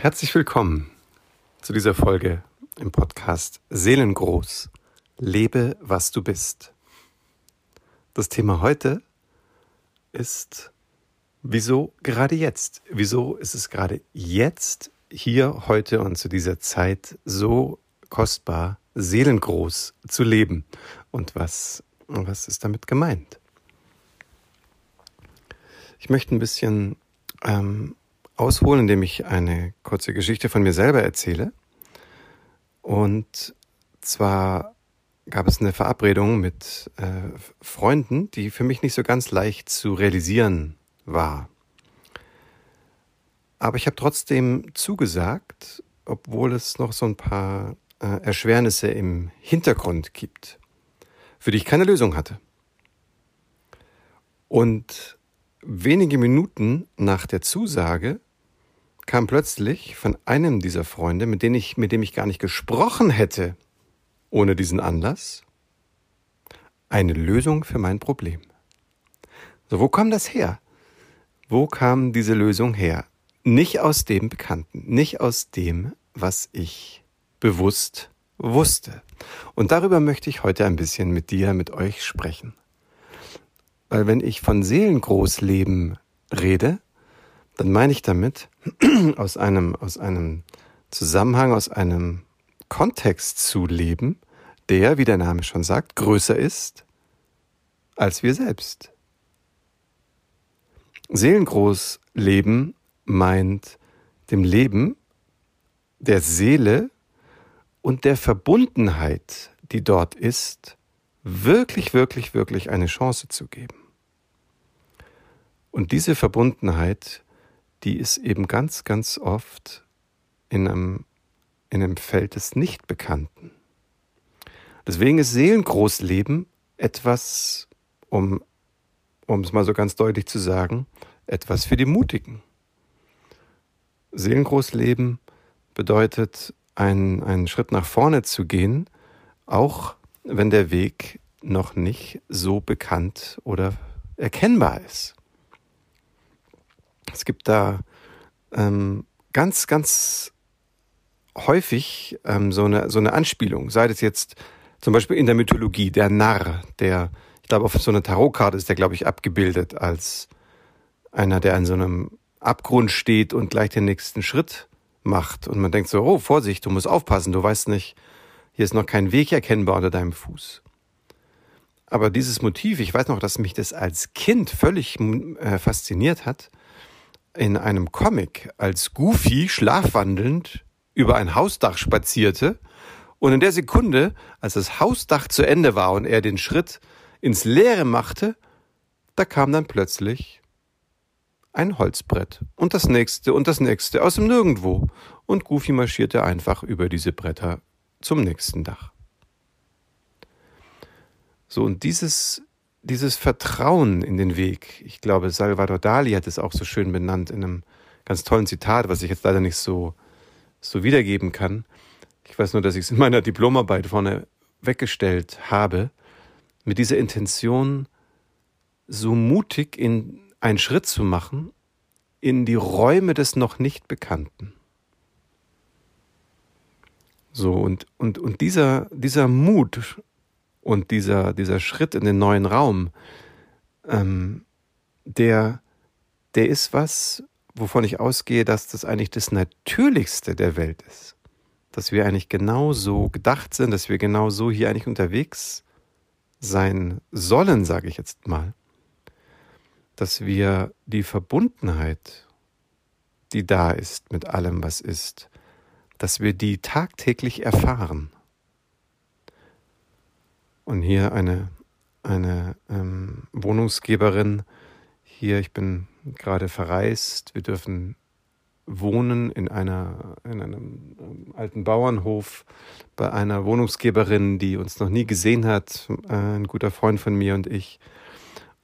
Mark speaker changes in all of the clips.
Speaker 1: Herzlich willkommen zu dieser Folge im Podcast Seelengroß. Lebe, was du bist. Das Thema heute ist, wieso gerade jetzt? Wieso ist es gerade jetzt, hier, heute und zu dieser Zeit so kostbar, seelengroß zu leben? Und was, was ist damit gemeint? Ich möchte ein bisschen ähm, ausholen, indem ich eine kurze Geschichte von mir selber erzähle. Und zwar gab es eine Verabredung mit äh, Freunden, die für mich nicht so ganz leicht zu realisieren war. Aber ich habe trotzdem zugesagt, obwohl es noch so ein paar äh, Erschwernisse im Hintergrund gibt, für die ich keine Lösung hatte. Und wenige Minuten nach der Zusage kam plötzlich von einem dieser Freunde, mit dem ich, mit dem ich gar nicht gesprochen hätte, ohne diesen Anlass, eine Lösung für mein Problem. So, wo kam das her? Wo kam diese Lösung her? Nicht aus dem Bekannten, nicht aus dem, was ich bewusst wusste. Und darüber möchte ich heute ein bisschen mit dir, mit euch sprechen. Weil wenn ich von Seelengroßleben rede, dann meine ich damit aus einem, aus einem Zusammenhang, aus einem Kontext zu leben, der, wie der Name schon sagt, größer ist als wir selbst. Seelengroß leben meint dem Leben der Seele und der Verbundenheit, die dort ist, wirklich, wirklich, wirklich eine Chance zu geben. Und diese Verbundenheit die ist eben ganz, ganz oft in einem, in einem Feld des Nichtbekannten. Deswegen ist Seelengroßleben etwas, um, um es mal so ganz deutlich zu sagen, etwas für die Mutigen. Seelengroßleben bedeutet, einen, einen Schritt nach vorne zu gehen, auch wenn der Weg noch nicht so bekannt oder erkennbar ist. Es gibt da ähm, ganz, ganz häufig ähm, so, eine, so eine Anspielung, sei das jetzt zum Beispiel in der Mythologie, der Narr, der, ich glaube, auf so einer Tarotkarte ist der, glaube ich, abgebildet als einer, der an so einem Abgrund steht und gleich den nächsten Schritt macht. Und man denkt so, oh, Vorsicht, du musst aufpassen, du weißt nicht, hier ist noch kein Weg erkennbar unter deinem Fuß. Aber dieses Motiv, ich weiß noch, dass mich das als Kind völlig äh, fasziniert hat, in einem Comic, als Goofy schlafwandelnd über ein Hausdach spazierte und in der Sekunde, als das Hausdach zu Ende war und er den Schritt ins Leere machte, da kam dann plötzlich ein Holzbrett und das nächste und das nächste aus dem Nirgendwo und Goofy marschierte einfach über diese Bretter zum nächsten Dach. So und dieses dieses Vertrauen in den Weg, ich glaube, Salvador Dali hat es auch so schön benannt in einem ganz tollen Zitat, was ich jetzt leider nicht so, so wiedergeben kann. Ich weiß nur, dass ich es in meiner Diplomarbeit vorne weggestellt habe, mit dieser Intention, so mutig in einen Schritt zu machen in die Räume des noch nicht Bekannten. So, und, und, und dieser, dieser Mut, und dieser, dieser Schritt in den neuen Raum, ähm, der, der ist was, wovon ich ausgehe, dass das eigentlich das Natürlichste der Welt ist. Dass wir eigentlich genau so gedacht sind, dass wir genau so hier eigentlich unterwegs sein sollen, sage ich jetzt mal. Dass wir die Verbundenheit, die da ist mit allem, was ist, dass wir die tagtäglich erfahren. Und hier eine, eine ähm, Wohnungsgeberin. Hier, ich bin gerade verreist. Wir dürfen wohnen in, einer, in einem ähm, alten Bauernhof bei einer Wohnungsgeberin, die uns noch nie gesehen hat, äh, ein guter Freund von mir und ich.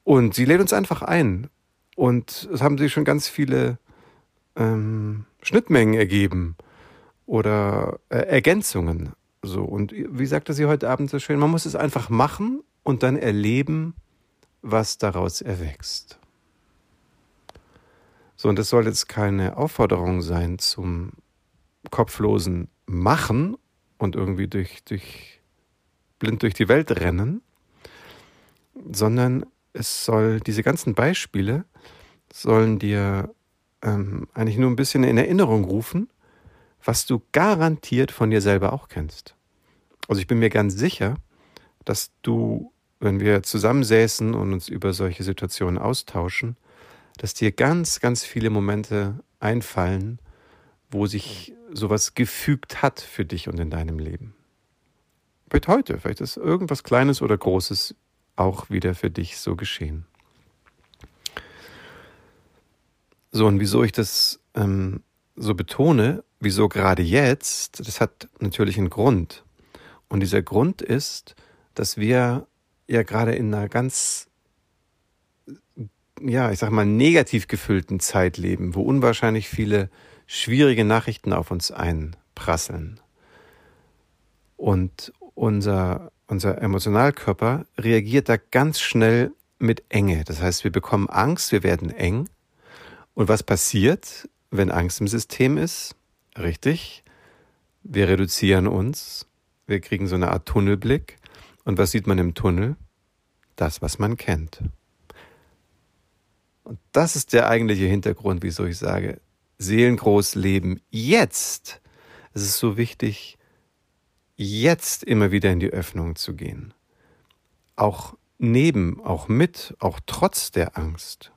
Speaker 1: Und sie lädt uns einfach ein. Und es haben sich schon ganz viele ähm, Schnittmengen ergeben oder äh, Ergänzungen. So, und wie sagte sie heute Abend so schön, man muss es einfach machen und dann erleben, was daraus erwächst. So, und das soll jetzt keine Aufforderung sein zum kopflosen Machen und irgendwie durch, durch blind durch die Welt rennen, sondern es soll diese ganzen Beispiele sollen dir ähm, eigentlich nur ein bisschen in Erinnerung rufen, was du garantiert von dir selber auch kennst. Also ich bin mir ganz sicher, dass du, wenn wir zusammensäßen und uns über solche Situationen austauschen, dass dir ganz, ganz viele Momente einfallen, wo sich sowas gefügt hat für dich und in deinem Leben. Vielleicht heute, vielleicht ist irgendwas Kleines oder Großes auch wieder für dich so geschehen. So, und wieso ich das ähm, so betone, wieso gerade jetzt, das hat natürlich einen Grund. Und dieser Grund ist, dass wir ja gerade in einer ganz, ja, ich sag mal, negativ gefüllten Zeit leben, wo unwahrscheinlich viele schwierige Nachrichten auf uns einprasseln. Und unser, unser Emotionalkörper reagiert da ganz schnell mit Enge. Das heißt, wir bekommen Angst, wir werden eng. Und was passiert, wenn Angst im System ist? Richtig, wir reduzieren uns, wir kriegen so eine Art Tunnelblick. Und was sieht man im Tunnel? Das, was man kennt. Und das ist der eigentliche Hintergrund, wieso ich sage, seelengroß leben jetzt. Es ist so wichtig, jetzt immer wieder in die Öffnung zu gehen. Auch neben, auch mit, auch trotz der Angst.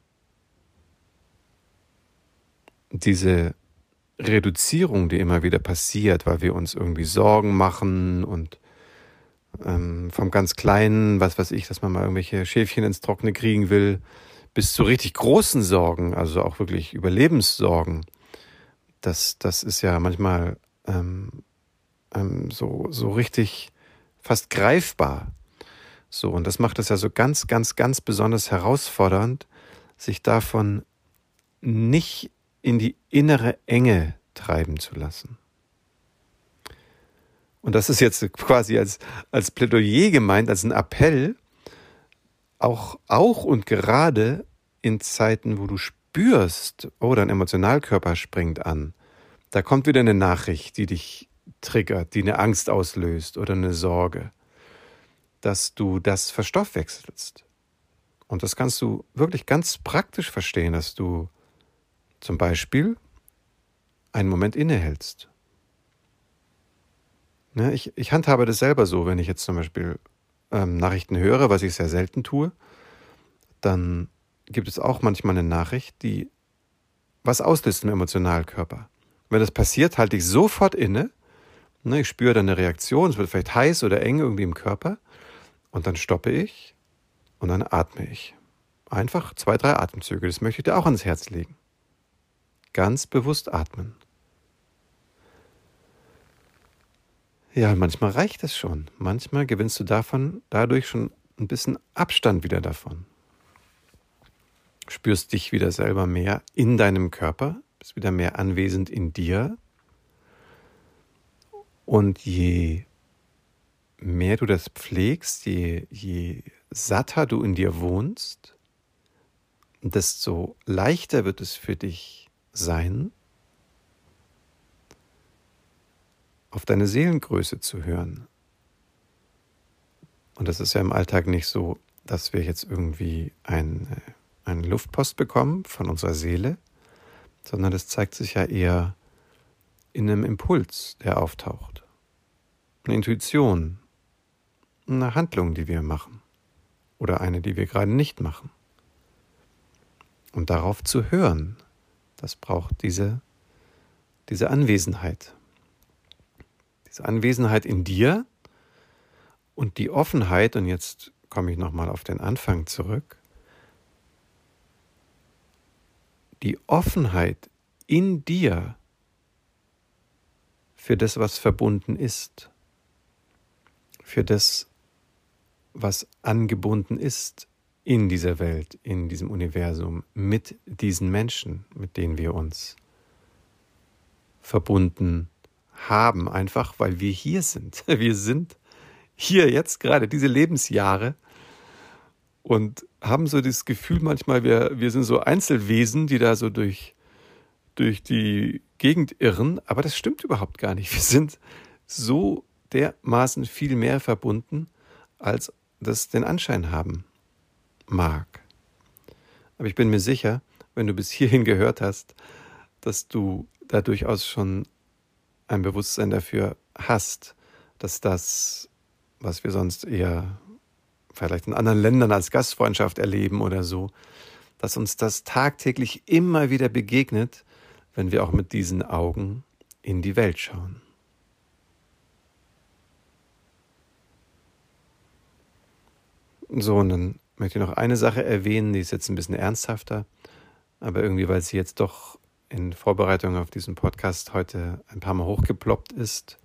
Speaker 1: Diese Reduzierung, die immer wieder passiert, weil wir uns irgendwie Sorgen machen und ähm, vom ganz Kleinen, was weiß ich, dass man mal irgendwelche Schäfchen ins Trockene kriegen will, bis zu richtig großen Sorgen, also auch wirklich Überlebenssorgen. Das, das ist ja manchmal ähm, ähm, so, so richtig fast greifbar. So, und das macht es ja so ganz, ganz, ganz besonders herausfordernd, sich davon nicht in die innere Enge treiben zu lassen. Und das ist jetzt quasi als, als Plädoyer gemeint, als ein Appell, auch, auch und gerade in Zeiten, wo du spürst, oh, dein Emotionalkörper springt an, da kommt wieder eine Nachricht, die dich triggert, die eine Angst auslöst oder eine Sorge, dass du das verstoffwechselst. Und das kannst du wirklich ganz praktisch verstehen, dass du zum Beispiel einen Moment innehältst. Ne, ich, ich handhabe das selber so, wenn ich jetzt zum Beispiel ähm, Nachrichten höre, was ich sehr selten tue, dann gibt es auch manchmal eine Nachricht, die was auslöst im Emotionalkörper. Wenn das passiert, halte ich sofort inne. Ne, ich spüre dann eine Reaktion, es wird vielleicht heiß oder eng irgendwie im Körper. Und dann stoppe ich und dann atme ich. Einfach zwei, drei Atemzüge. Das möchte ich dir auch ans Herz legen. Ganz bewusst atmen. Ja, manchmal reicht es schon. Manchmal gewinnst du davon dadurch schon ein bisschen Abstand wieder davon. Spürst dich wieder selber mehr in deinem Körper, bist wieder mehr anwesend in dir. Und je mehr du das pflegst, je, je satter du in dir wohnst, desto leichter wird es für dich sein, auf deine Seelengröße zu hören. Und das ist ja im Alltag nicht so, dass wir jetzt irgendwie ein, äh, einen Luftpost bekommen von unserer Seele, sondern das zeigt sich ja eher in einem Impuls, der auftaucht. Eine Intuition, eine Handlung, die wir machen oder eine, die wir gerade nicht machen. Und darauf zu hören, das braucht diese, diese Anwesenheit. Diese Anwesenheit in dir und die Offenheit, und jetzt komme ich nochmal auf den Anfang zurück, die Offenheit in dir für das, was verbunden ist, für das, was angebunden ist in dieser Welt, in diesem Universum, mit diesen Menschen, mit denen wir uns verbunden haben, einfach weil wir hier sind. Wir sind hier jetzt gerade diese Lebensjahre und haben so das Gefühl manchmal, wir, wir sind so Einzelwesen, die da so durch, durch die Gegend irren, aber das stimmt überhaupt gar nicht. Wir sind so dermaßen viel mehr verbunden, als das den Anschein haben mag. Aber ich bin mir sicher, wenn du bis hierhin gehört hast, dass du da durchaus schon ein Bewusstsein dafür hast, dass das, was wir sonst eher vielleicht in anderen Ländern als Gastfreundschaft erleben oder so, dass uns das tagtäglich immer wieder begegnet, wenn wir auch mit diesen Augen in die Welt schauen. So, und dann möchte ich noch eine Sache erwähnen, die ist jetzt ein bisschen ernsthafter, aber irgendwie, weil sie jetzt doch in Vorbereitung auf diesen Podcast heute ein paar Mal hochgeploppt ist.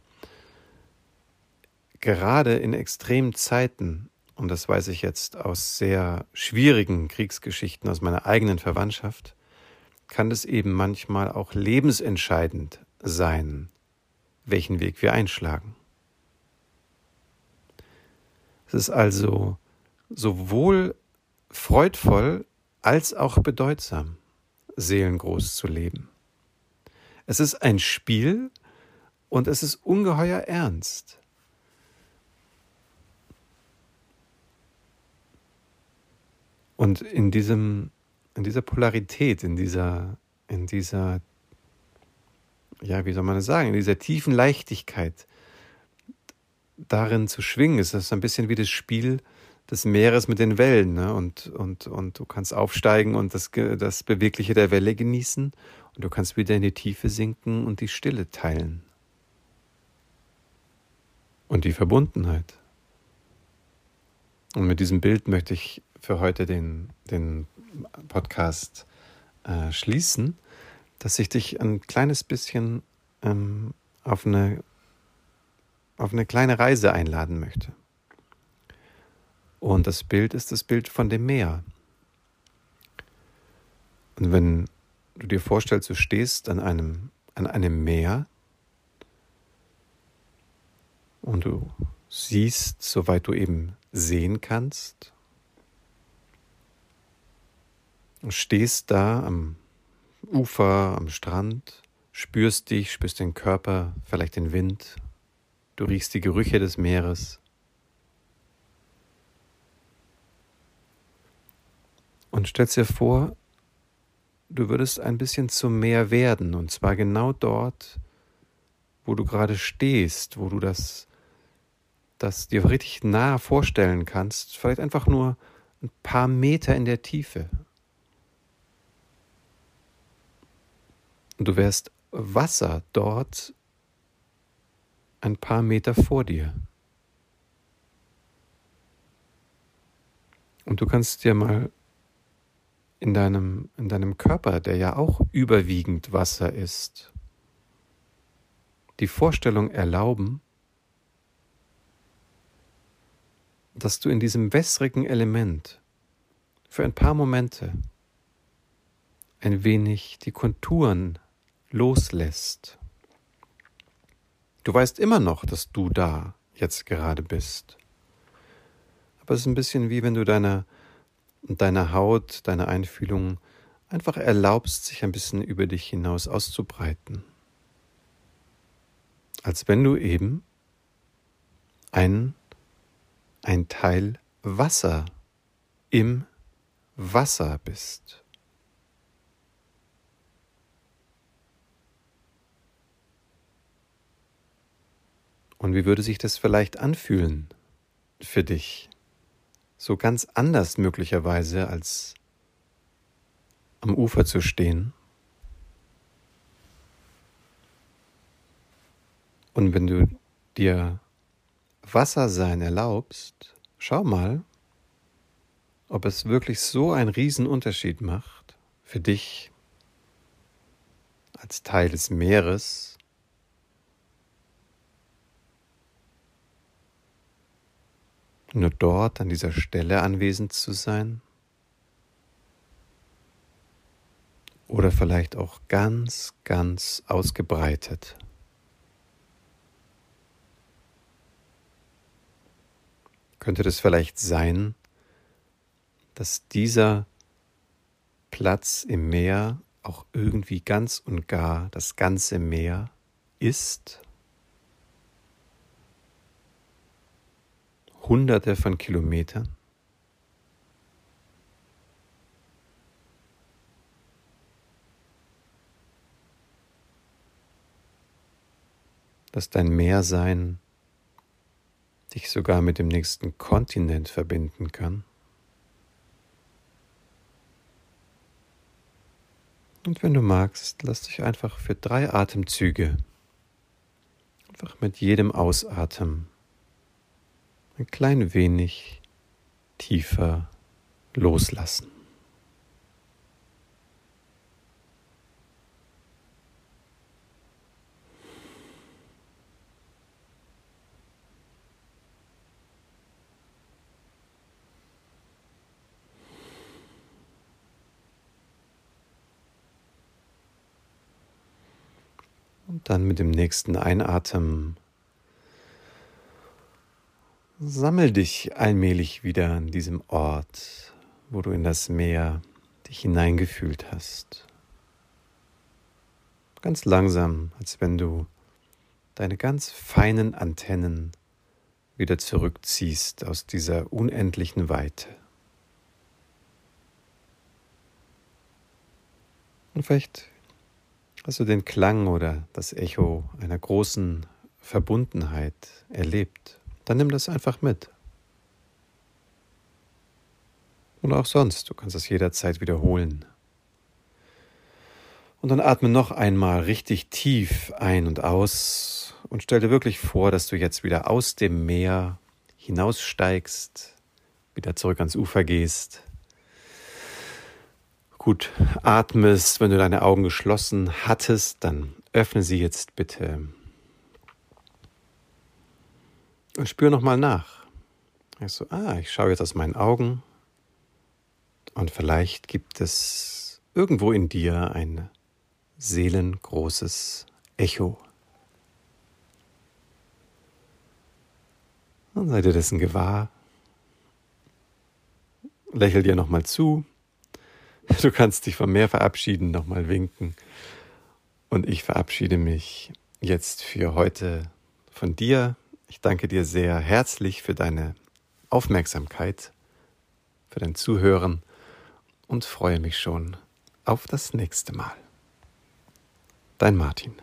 Speaker 1: Gerade in extremen Zeiten, und das weiß ich jetzt aus sehr schwierigen Kriegsgeschichten aus meiner eigenen Verwandtschaft, kann es eben manchmal auch lebensentscheidend sein, welchen Weg wir einschlagen. Es ist also sowohl freudvoll als auch bedeutsam, seelengroß zu leben. Es ist ein Spiel und es ist ungeheuer ernst. Und in diesem, in dieser Polarität, in dieser, in dieser, ja, wie soll man das sagen, in dieser tiefen Leichtigkeit, darin zu schwingen, ist das ein bisschen wie das Spiel des Meeres mit den Wellen. Ne? Und, und, und du kannst aufsteigen und das, das Bewegliche der Welle genießen und du kannst wieder in die Tiefe sinken und die Stille teilen. Und die Verbundenheit. Und mit diesem Bild möchte ich für heute den, den Podcast äh, schließen, dass ich dich ein kleines bisschen ähm, auf, eine, auf eine kleine Reise einladen möchte. Und das Bild ist das Bild von dem Meer. Und wenn du dir vorstellst, du stehst an einem, an einem Meer und du siehst, soweit du eben sehen kannst, und stehst da am Ufer, am Strand, spürst dich, spürst den Körper, vielleicht den Wind, du riechst die Gerüche des Meeres. Und stellst dir vor, du würdest ein bisschen zum Meer werden, und zwar genau dort, wo du gerade stehst, wo du das, das dir richtig nah vorstellen kannst, vielleicht einfach nur ein paar Meter in der Tiefe. Und du wärst Wasser dort ein paar Meter vor dir. Und du kannst dir mal in deinem, in deinem Körper, der ja auch überwiegend Wasser ist, die Vorstellung erlauben, dass du in diesem wässrigen Element für ein paar Momente ein wenig die Konturen loslässt. Du weißt immer noch, dass du da jetzt gerade bist. Aber es ist ein bisschen wie wenn du deiner und deine Haut, deine Einfühlung einfach erlaubst, sich ein bisschen über dich hinaus auszubreiten. Als wenn du eben ein, ein Teil Wasser im Wasser bist. Und wie würde sich das vielleicht anfühlen für dich? So ganz anders möglicherweise als am Ufer zu stehen. Und wenn du dir Wasser sein erlaubst, schau mal, ob es wirklich so einen Riesenunterschied macht für dich als Teil des Meeres nur dort an dieser Stelle anwesend zu sein? Oder vielleicht auch ganz, ganz ausgebreitet. Könnte das vielleicht sein, dass dieser Platz im Meer auch irgendwie ganz und gar das ganze Meer ist? Hunderte von Kilometern? Dass dein Meersein dich sogar mit dem nächsten Kontinent verbinden kann? Und wenn du magst, lass dich einfach für drei Atemzüge, einfach mit jedem Ausatmen, ein klein wenig tiefer loslassen. Und dann mit dem nächsten Einatmen sammel dich allmählich wieder an diesem Ort, wo du in das Meer dich hineingefühlt hast. Ganz langsam, als wenn du deine ganz feinen Antennen wieder zurückziehst aus dieser unendlichen Weite. Und vielleicht Hast du den Klang oder das Echo einer großen Verbundenheit erlebt, dann nimm das einfach mit. Und auch sonst, du kannst das jederzeit wiederholen. Und dann atme noch einmal richtig tief ein und aus und stell dir wirklich vor, dass du jetzt wieder aus dem Meer hinaussteigst, wieder zurück ans Ufer gehst gut atmest, wenn du deine Augen geschlossen hattest, dann öffne sie jetzt bitte. Und spür nochmal nach. Also, ah, ich schaue jetzt aus meinen Augen und vielleicht gibt es irgendwo in dir ein seelengroßes Echo. Dann sei dir dessen gewahr. Lächel dir nochmal zu. Du kannst dich vom Meer verabschieden, nochmal winken. Und ich verabschiede mich jetzt für heute von dir. Ich danke dir sehr herzlich für deine Aufmerksamkeit, für dein Zuhören und freue mich schon auf das nächste Mal. Dein Martin.